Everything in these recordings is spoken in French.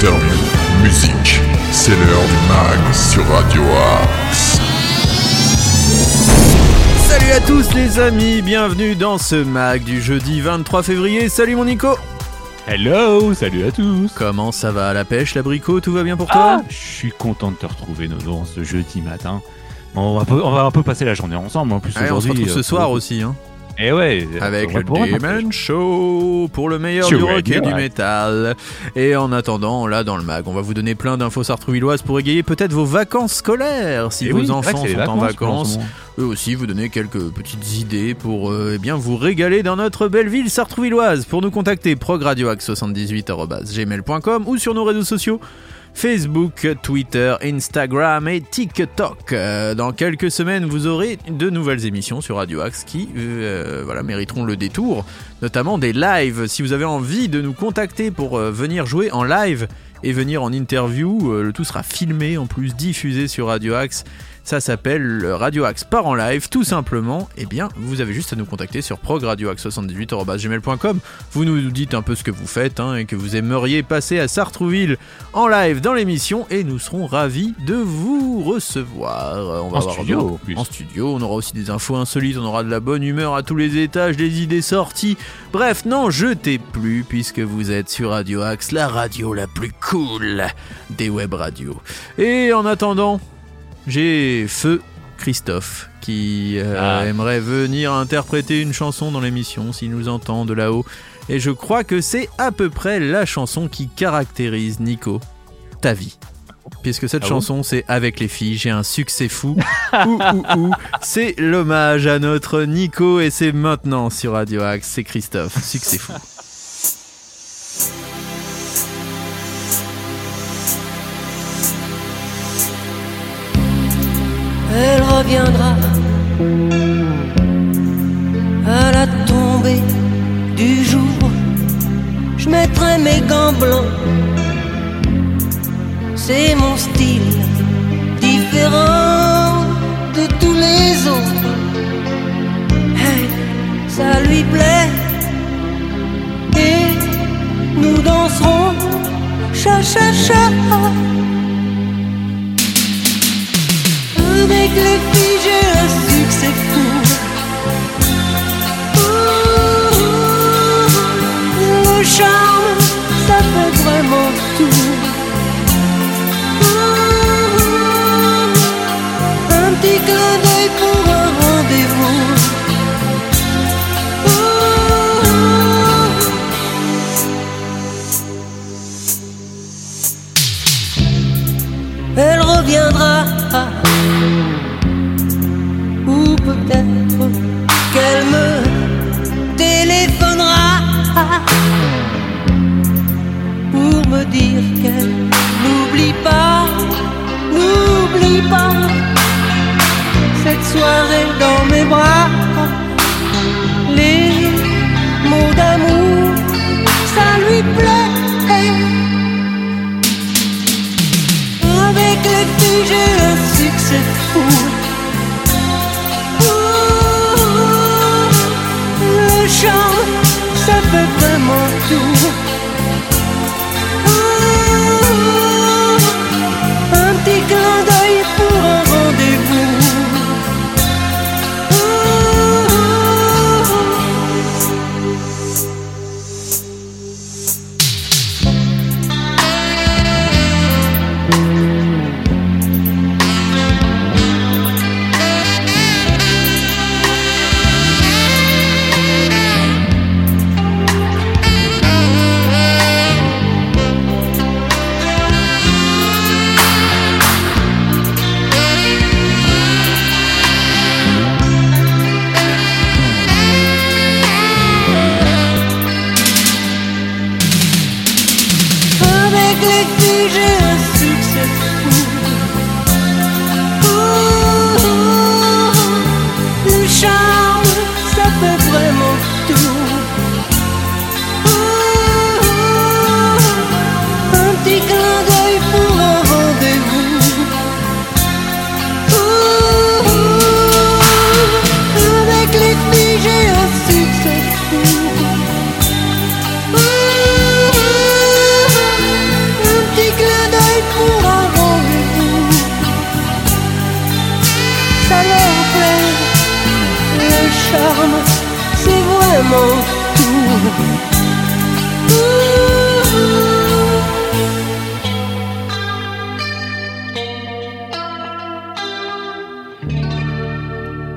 interviews, musique. C'est l'heure du mag sur Radio Axe. Salut à tous les amis, bienvenue dans ce mag du jeudi 23 février. Salut mon Nico Hello, salut à tous. Comment ça va à la pêche, l'abricot Tout va bien pour toi? Ah, je suis content de te retrouver Nono ce jeudi matin. On va, peu- on va un peu passer la journée ensemble en plus Ouais, On se aujourd'hui. retrouve ce euh, soir aussi, hein, Eh ouais, avec le Demon Show pour le meilleur du rock et du métal. Et en attendant, là dans le mag, on va vous donner plein d'infos sartrouvilloises pour égayer peut-être vos vacances scolaires si Eh vos enfants sont en vacances. eux aussi vous donner quelques petites idées pour euh, eh bien vous régaler dans notre belle ville sartrouvilloise. Pour nous contacter progradioax78@gmail.com ou sur nos réseaux sociaux Facebook, Twitter, Instagram et TikTok. Euh, dans quelques semaines, vous aurez de nouvelles émissions sur Radio Axe qui euh, voilà, mériteront le détour, notamment des lives. Si vous avez envie de nous contacter pour euh, venir jouer en live et venir en interview, le tout sera filmé en plus diffusé sur Radio Axe. Ça s'appelle le Radio Axe part en live, tout simplement. Eh bien, vous avez juste à nous contacter sur progradioaxe78.gmail.com. Vous nous dites un peu ce que vous faites hein, et que vous aimeriez passer à Sartrouville en live dans l'émission et nous serons ravis de vous recevoir. Euh, On va En avoir studio. En studio, on aura aussi des infos insolites, on aura de la bonne humeur à tous les étages, des idées sorties. Bref, n'en jetez plus puisque vous êtes sur Radio Axe, la radio la plus cool des web radios. Et en attendant, j'ai Feu Christophe qui euh, Ah. aimerait venir interpréter une chanson dans l'émission s'il nous entend de là-haut. Et je crois que c'est à peu près la chanson qui caractérise Nico, ta vie. Puisque cette Ah chanson c'est Avec les filles, j'ai un succès fou. ou ou ou, c'est l'hommage à notre Nico et c'est maintenant sur Radio Axe, c'est Christophe, succès fou. Reviendra à la tombée du jour. Je mettrai mes gants blancs, c'est mon style différent de tous les autres. Hey, ça lui plaît et nous danserons cha cha cha. Avec les filles, j'ai un succès fou. Le charme, ça fait vraiment tout. Un petit clin d'œil pour un rendez-vous. Elle reviendra dire qu'elle n'oublie pas, n'oublie pas cette soirée dans mes bras, les mots d'amour, ça lui plaît. Avec les filles, j'ai un succès fou. Le chant, ça fait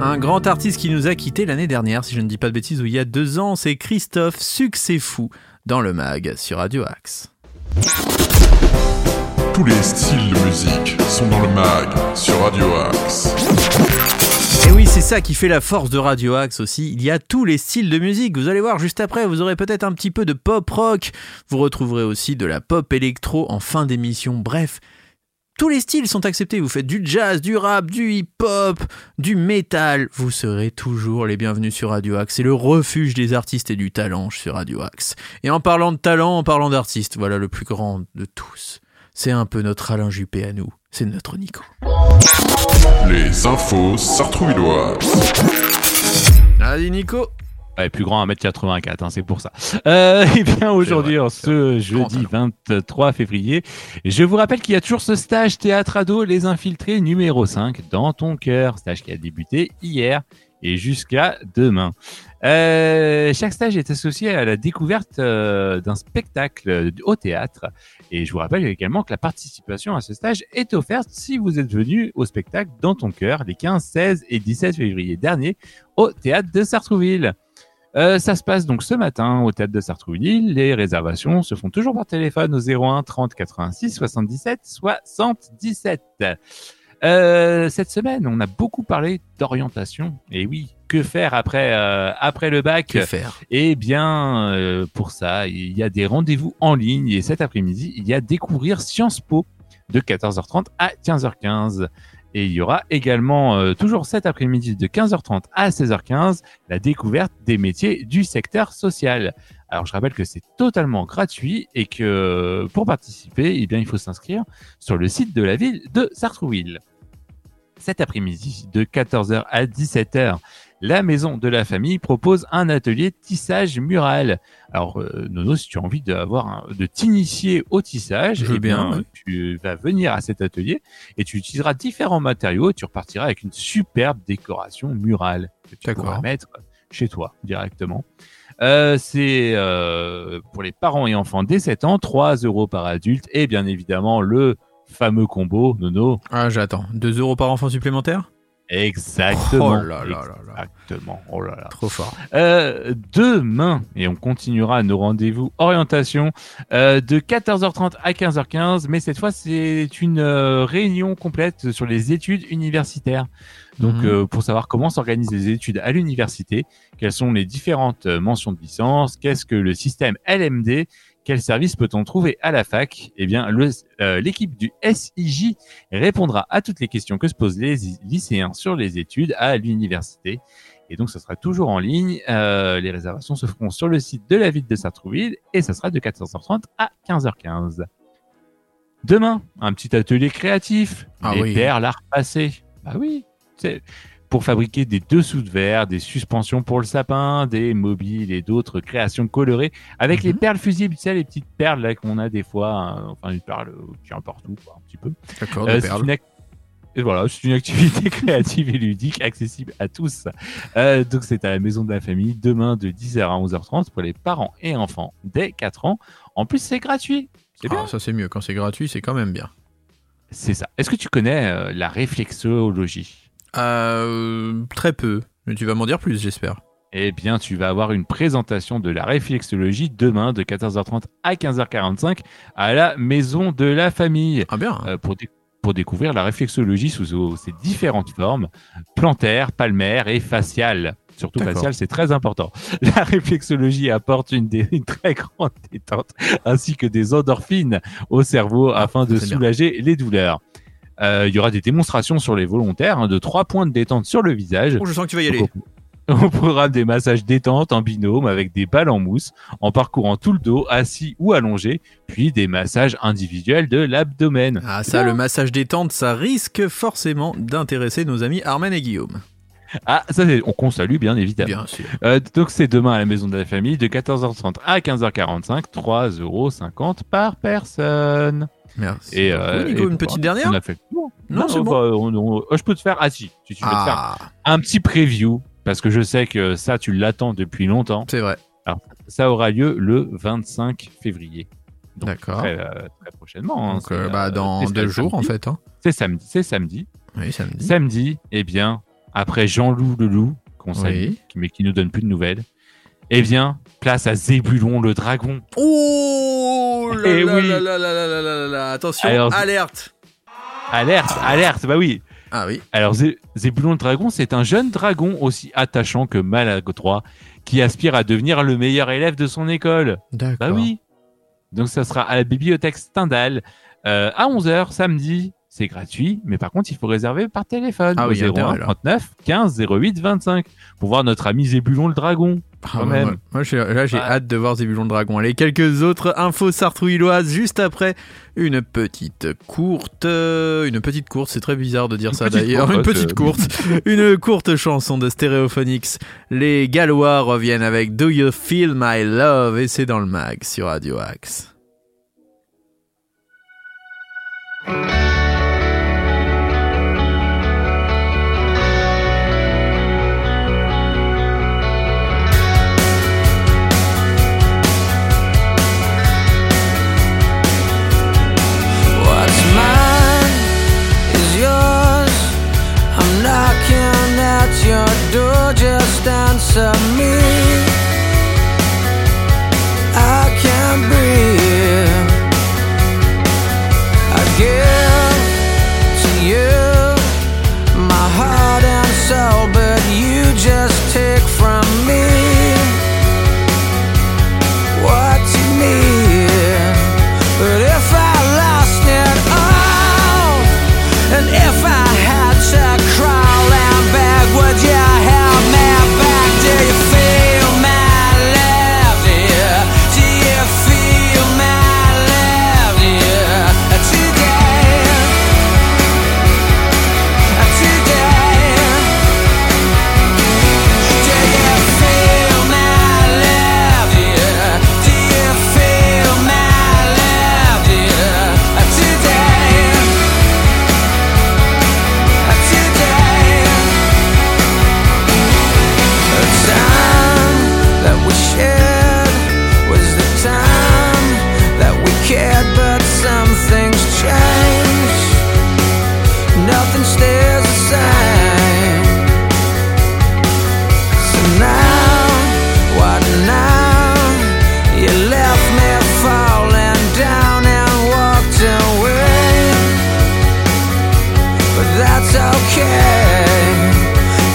Un grand artiste qui nous a quitté l'année dernière, si je ne dis pas de bêtises, ou il y a deux ans, c'est Christophe Succès Fou dans le mag sur Radio Axe. Tous les styles de musique sont dans le mag sur Radio Axe. Et oui, c'est ça qui fait la force de Radio Axe aussi. Il y a tous les styles de musique. Vous allez voir juste après, vous aurez peut-être un petit peu de pop rock. Vous retrouverez aussi de la pop électro en fin d'émission. Bref, tous les styles sont acceptés. Vous faites du jazz, du rap, du hip-hop, du métal. Vous serez toujours les bienvenus sur Radio Axe. C'est le refuge des artistes et du talent sur Radio Axe. Et en parlant de talent, en parlant d'artistes, voilà le plus grand de tous. C'est un peu notre Alain Juppé à nous. C'est notre Nico. Les infos sartrouvilloises. Allez Nico Ouais, plus grand 1m84, hein, c'est pour ça. Euh, et bien aujourd'hui, en ce jeudi 23 février, je vous rappelle qu'il y a toujours ce stage théâtre ado Les Infiltrés numéro 5 dans ton cœur. Stage qui a débuté hier et jusqu'à demain. Euh, chaque stage est associé à la découverte euh, d'un spectacle au théâtre. Et je vous rappelle également que la participation à ce stage est offerte si vous êtes venu au spectacle dans ton cœur les 15, 16 et 17 février dernier au théâtre de Sartrouville. Euh, ça se passe donc ce matin au théâtre de Sartrouville. Les réservations se font toujours par téléphone au 01 30 86 77 77. Euh, cette semaine, on a beaucoup parlé d'orientation. Et oui, que faire après euh, après le bac? Que faire? Eh bien, euh, pour ça, il y a des rendez-vous en ligne. Et cet après-midi, il y a découvrir Sciences Po de 14h30 à 15h15. Et il y aura également, euh, toujours cet après-midi, de 15h30 à 16h15, la découverte des métiers du secteur social. Alors, je rappelle que c'est totalement gratuit et que pour participer, eh il faut s'inscrire sur le site de la ville de Sartrouville. Cet après-midi, de 14h à 17h, la maison de la famille propose un atelier tissage mural. Alors, euh, Nono, si tu as envie d'avoir un- de t'initier au tissage, eh bien, bien, ouais. tu vas venir à cet atelier et tu utiliseras différents matériaux et tu repartiras avec une superbe décoration murale que tu D'accord. pourras mettre chez toi directement. Euh, c'est euh, pour les parents et enfants dès 7 ans, 3 euros par adulte et bien évidemment le fameux combo, Nono. Ah, j'attends. 2 euros par enfant supplémentaire? Exactement. Oh là là. Exactement. Oh là là. Trop fort. Euh, demain, et on continuera nos rendez-vous orientation euh, de 14h30 à 15h15, mais cette fois c'est une euh, réunion complète sur les études universitaires. Donc euh, pour savoir comment s'organisent les études à l'université, quelles sont les différentes euh, mentions de licence, qu'est-ce que le système LMD, quel service peut-on trouver à la fac? Eh bien, euh, l'équipe du SIJ répondra à toutes les questions que se posent les lycéens sur les études à l'université. Et donc, ça sera toujours en ligne. Euh, les réservations se feront sur le site de la ville de Sartrouville et ça sera de 14h30 à 15h15. Demain, un petit atelier créatif. Ah les oui. perles à repasser. Bah oui. Pour fabriquer des dessous de verre, des suspensions pour le sapin, des mobiles et d'autres créations colorées avec les Mhm. perles fusibles, tu sais, les petites perles là qu'on a des fois, hein, enfin une perle qui est partout, quoi, un petit peu. D'accord, Euh, perles. et voilà, c'est une activité créative et ludique accessible à tous. Euh, donc c'est à la maison de la famille demain de 10h à 11h30 pour les parents et enfants dès 4 ans. En plus c'est gratuit. C'est bien. Ah, ça c'est mieux. Quand c'est gratuit, c'est quand même bien. C'est ça. Est-ce que tu connais euh, la réflexologie? Euh, très peu. Mais tu vas m'en dire plus, j'espère. Eh bien, tu vas avoir une présentation de la réflexologie demain de 14h30 à 15h45 à la maison de la famille. Ah bien. euh, pour, dé- pour découvrir la réflexologie sous, ses différentes formes, plantaire, palmaire et faciale. Surtout faciale, c'est très important. La réflexologie apporte une, très grande détente ainsi que des endorphines au cerveau afin de bien. soulager les douleurs. Euh, Il y aura des démonstrations sur les volontaires hein, de trois points de détente sur le visage. Oh, je sens que tu vas y aller. Donc, au programme des massages détente en binôme avec des balles en mousse, en parcourant tout le dos, assis ou allongé, puis des massages individuels de l'abdomen. Ah ça, le massage détente, ça risque forcément d'intéresser nos amis Armen et Guillaume. Ah, ça, c'est- on qu'on salue, bien évidemment. Bien sûr. Euh, donc, c'est demain à la Maison de la Famille, de 14h30 à 15h45, 3,50€ par personne. Merci. Et, euh, Oui, Nico, et une bon, petite on dernière a fait. Non, c'est bon. bah, on- on- oh, je peux te faire. Ah, si, tu veux te faire Ah, un petit preview, parce que je sais que ça, tu l'attends depuis longtemps. c'est vrai. Ça aura lieu le 25 février. Donc, D'accord. Très, euh, très prochainement. hein. Donc, euh, bah, euh, dans deux samedi. jours, en fait. Hein. C'est samedi. C'est samedi. Oui, samedi. Samedi, eh bien, après Jean-Loup le loup, qu'on salue, Oui. qui- mais qui nous donne plus de nouvelles, eh bien, place à Zébulon le dragon. Oh là Eh là oui. là là là là là là là. Attention, Alors- alerte. Alerte, alerte, bah oui. Ah oui. Alors, Zé- Zébulon le dragon, c'est un jeune dragon aussi attachant que maladroit, qui aspire à devenir le meilleur élève de son école. D'accord. Bah oui. Donc ça sera à la bibliothèque Stendhal euh, à 11h samedi. C'est gratuit, mais par contre, il faut réserver par téléphone Ah au oui, il y a 01 intérêt, là. 39 15 08 25 pour voir notre ami Zébulon le dragon. Ah, quand même. ouais. Moi, là, j'ai Ouais. hâte de voir Zébulon le Dragon. Allez, quelques autres infos sartrouilloises juste après une petite courte. euh, Une petite courte, c'est très bizarre de dire Une ça d'ailleurs. courte, Une petite c'est- courte. une courte chanson de Stereophonics. Les Gallois reviennent avec Do You Feel My Love? Et c'est dans le mag sur Radio Axe.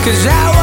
Cause I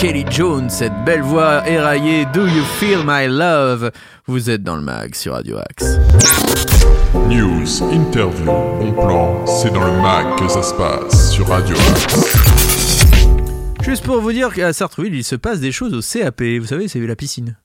Kelly Jones, cette belle voix éraillée Do You Feel My Love? Vous êtes dans le mag sur Radio Axe. News, interview, bon plan, c'est dans le mag que ça se passe sur Radio Axe. Juste pour vous dire qu'à Sartreville, il se passe des choses au CAP. Vous savez, c'est la piscine.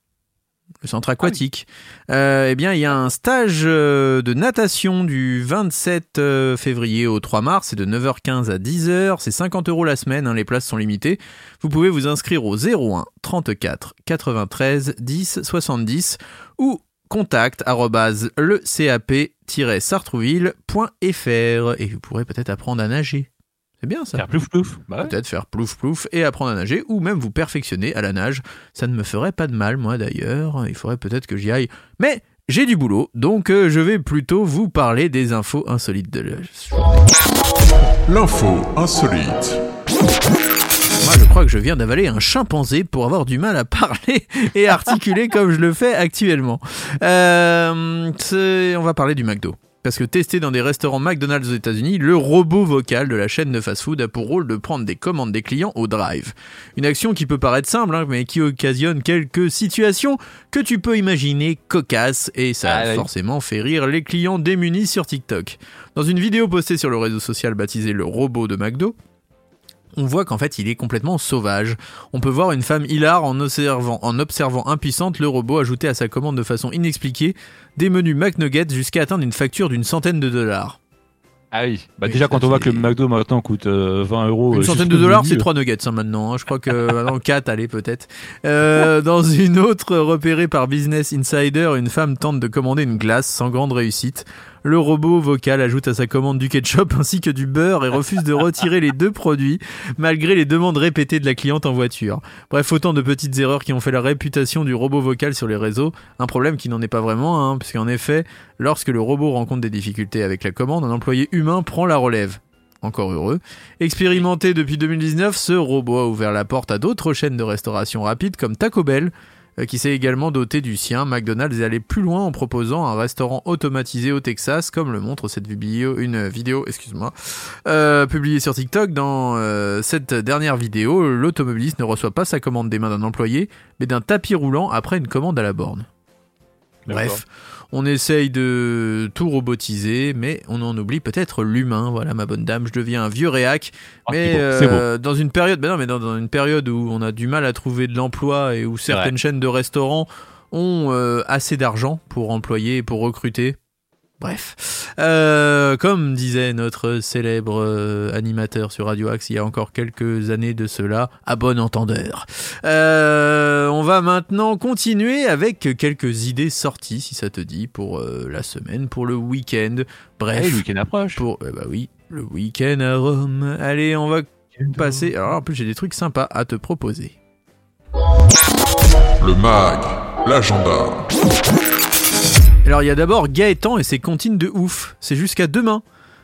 Le centre aquatique. Euh, eh bien, il y a un stage euh, de natation du 27 euh, février au 3 mars. C'est de 9h15 à 10h. C'est 50 euros la semaine. hein, les places sont limitées. Vous pouvez vous inscrire au 01 34 93 10 70 ou contact le cap-sartrouville.fr et vous pourrez peut-être apprendre à nager. C'est bien ça. Faire plouf plouf. Bah ouais. Peut-être faire plouf plouf et apprendre à nager ou même vous perfectionner à la nage. Ça ne me ferait pas de mal, moi d'ailleurs. Il faudrait peut-être que j'y aille. Mais j'ai du boulot, donc euh, je vais plutôt vous parler des infos insolites de la. L'info insolite. Moi, je crois que je viens d'avaler un chimpanzé pour avoir du mal à parler et articuler comme je le fais actuellement. Euh, c'est- on va parler du McDo. Parce que testé dans des restaurants McDonald's aux États-Unis, le robot vocal de la chaîne de fast-food a pour rôle de prendre des commandes des clients au drive. Une action qui peut paraître simple, hein, mais qui occasionne quelques situations que tu peux imaginer cocasses, et ça a Ah oui. forcément fait rire les clients démunis sur TikTok. Dans une vidéo postée sur le réseau social baptisé le robot de McDo, on voit qu'en fait il est complètement sauvage. On peut voir une femme hilar en observant, en observant impuissante le robot ajouter à sa commande de façon inexpliquée des menus McNuggets jusqu'à atteindre une facture d'une centaine de dollars. Ah oui. Bah Oui, déjà quand on voit que c'est- le McDo maintenant coûte euh, 20 euros. Une euh, centaine de dollars, c'est euh, trois nuggets hein, maintenant. hein. Je crois que maintenant 4, allez peut-être. Euh, dans une autre repérée par Business Insider, une femme tente de commander une glace sans grande réussite. Le robot vocal ajoute à sa commande du ketchup ainsi que du beurre et refuse de retirer les deux produits malgré les demandes répétées de la cliente en voiture. Bref, autant de petites erreurs qui ont fait la réputation du robot vocal sur les réseaux. Un problème qui n'en est pas vraiment, hein, puisqu'en effet, lorsque le robot rencontre des difficultés avec la commande, un employé humain prend la relève. Encore heureux. Expérimenté depuis 2019, ce robot a ouvert la porte à d'autres chaînes de restauration rapide comme Taco Bell, qui s'est également doté du sien. McDonald's est allé plus loin en proposant un restaurant automatisé au Texas, comme le montre cette vidéo, une vidéo, excuse-moi, euh, publiée sur TikTok. Dans euh, cette dernière vidéo, l'automobiliste ne reçoit pas sa commande des mains d'un employé, mais d'un tapis roulant après une commande à la borne. Bref, on essaye de tout robotiser, mais on en oublie peut-être l'humain. Voilà, ma bonne dame, je deviens un vieux réac. Ah, mais euh, dans une période, ben non, mais dans, dans une période où on a du mal à trouver de l'emploi et où certaines chaînes de restaurants ont euh, assez d'argent pour employer et pour recruter. Bref, Euh, comme disait notre célèbre euh, animateur sur Radio Axe il y a encore quelques années de cela, à bon entendeur. Euh, on va maintenant continuer avec quelques idées sorties, si ça te dit, pour euh, la semaine, pour le week-end. Bref, le week-end approche. pour bah oui, le week-end à Rome. Allez, on va passer. Alors en plus j'ai des trucs sympas à te proposer. Le mag, l'agenda. Alors il y a d'abord Gaëtan et ses comptines de ouf. C'est jusqu'à demain.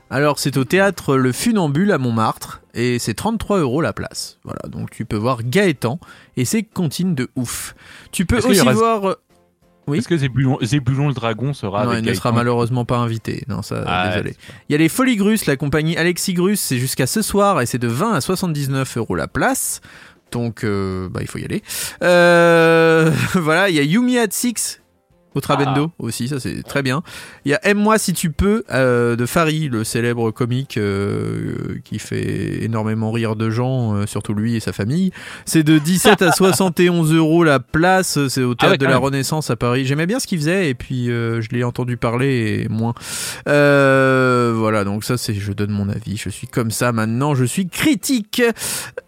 Alors c'est au théâtre Le Funambule à Montmartre et c'est 33 euros la place. Voilà, donc tu peux voir Gaëtan et ses comptines de ouf. Tu peux aussi voir. euh, oui. Est-ce que Zébulon, Zébulon le dragon sera non, avec il ne sera malheureusement pas invité. Non, ça, Ah, désolé. Il y a les Folies Grusses, la compagnie Alexis Grus, c'est jusqu'à ce soir et c'est de 20 à 79 euros la place. Donc, euh, bah, il faut y aller. Euh, voilà, il y a Yumi at Six au Trabendo aussi, ça c'est très bien. Il y a Aime-moi si tu peux euh, de Fari, le célèbre comique euh, qui fait énormément rire de gens, euh, surtout lui et sa famille. C'est de 17 à 71 euros la place, c'est au Ah théâtre ouais, de la même. Renaissance à Paris. J'aimais bien ce qu'il faisait et puis euh, je l'ai entendu parler et moins. Euh, voilà, donc ça c'est, je donne mon avis, je suis comme ça maintenant, je suis critique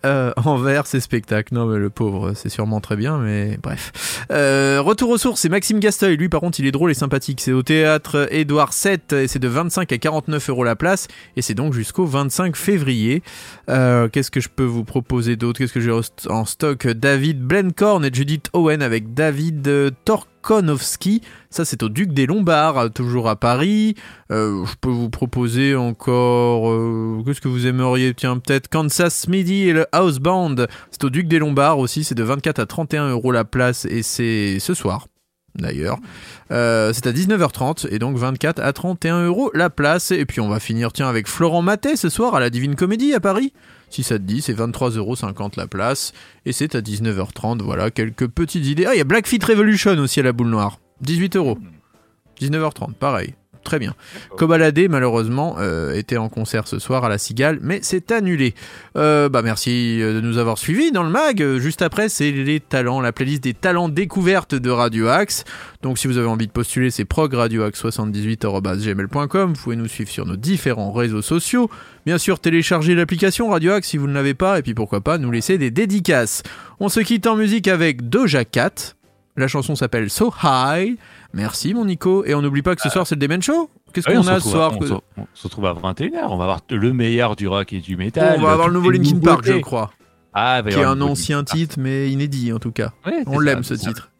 euh, envers ces spectacles. Non mais le pauvre, c'est sûrement très bien, mais bref. Euh, retour aux sources, c'est Maxime Gasteuil, lui par contre il est drôle et sympathique. C'est au théâtre Édouard VII et c'est de 25 à 49 euros la place et c'est donc jusqu'au 25 février. Euh, Qu'est-ce que je peux vous proposer d'autre? Qu'est-ce que j'ai en stock? David Blencorn et Judith Owen avec David euh, Torkonowski. Ça, c'est au Duc des Lombards, toujours à Paris. Euh, je peux vous proposer encore. Qu'est-ce que vous aimeriez? Tiens, peut-être Kansas Midi et le Houseband. C'est au Duc des Lombards aussi. C'est de 24 à 31 euros la place et c'est ce soir. D'ailleurs, Euh, c'est à 19h30 et donc 24 à 31 euros la place. Et puis on va finir tiens avec Florent Matet ce soir à la Divine Comédie à Paris. Si ça te dit, c'est 23,50€ la place. Et c'est à 19h30. Voilà, quelques petites idées. Ah, il y a Blackfeet Revolution aussi à la boule noire. 18 euros. 19h30, pareil. Très bien. Kobalade, malheureusement, euh, était en concert ce soir à la Cigale, mais c'est annulé. Euh, bah merci euh, de nous avoir suivis dans le mag. Juste après, c'est les talents, la playlist des talents découvertes de Radio Axe. Donc si vous avez envie de postuler, c'est progradioaxe78.gmail.com. Vous pouvez nous suivre sur nos différents réseaux sociaux. Bien sûr, téléchargez l'application Radio Axe si vous ne l'avez pas, et puis pourquoi pas nous laisser des dédicaces. On se quitte en musique avec Doja Cat. La chanson s'appelle So High. Merci mon Nico. Et on n'oublie pas que ce soir c'est le Demen Show. Qu'est-ce Oui, qu'on a ce soir on, se, on se retrouve à 21h. On va avoir le meilleur du rock et du métal. On va avoir le nouveau Linkin Park, je crois. Ah, y Qui est un ancien titre, mais inédit en tout cas. Ouais, On l'aime ce titre.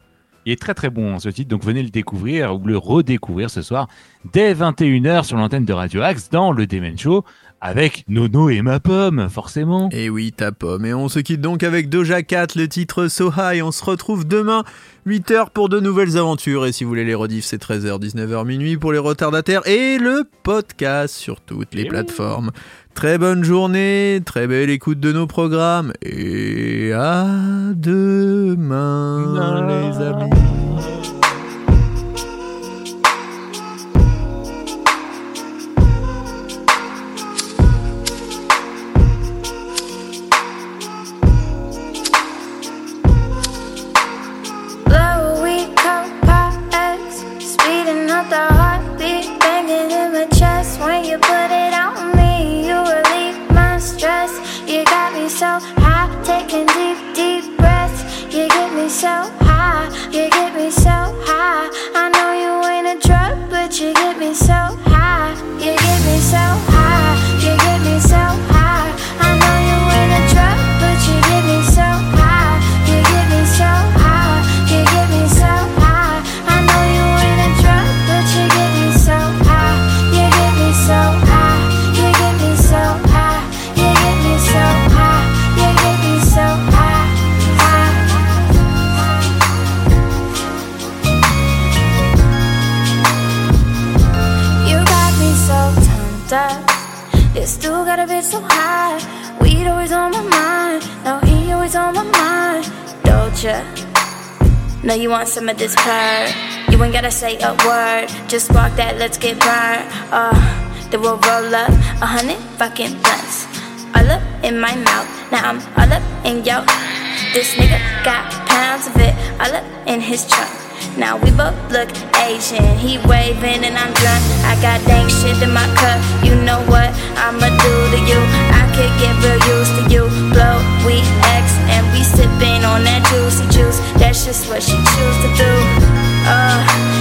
Il est très très bon ce titre, donc venez le découvrir ou le redécouvrir ce soir dès 21h sur l'antenne de Radio Axe dans le Demen Show avec Nono et ma pomme, forcément. Et oui, ta pomme. Et on se quitte donc avec Doja Cat, le titre So High. On se retrouve demain, 8h pour de nouvelles aventures. Et si vous voulez les rediffs, c'est 13h, 19h minuit pour les retardataires. Et le podcast sur toutes les Et oui. Très bonne journée, très belle écoute de nos programmes. Et à demain, les amis. You still got a bit so high. Weed always on my mind. Now he always on my mind. Doja. Know you want some of this purr. You ain't gotta say a word. Just walk that, let's get burned. Uh, then we'll roll up a hundred fucking blunts. All up in my mouth. Now I'm all up in yo. This nigga got pounds of it all up in his trunk. Now we both look Asian. He waving and I'm drunk. I got dang shit in my cup. You know what I'ma do to you? I could get real used to you. Blow, we X and we sipping on that juicy juice. That's just what she choose to do. Uh.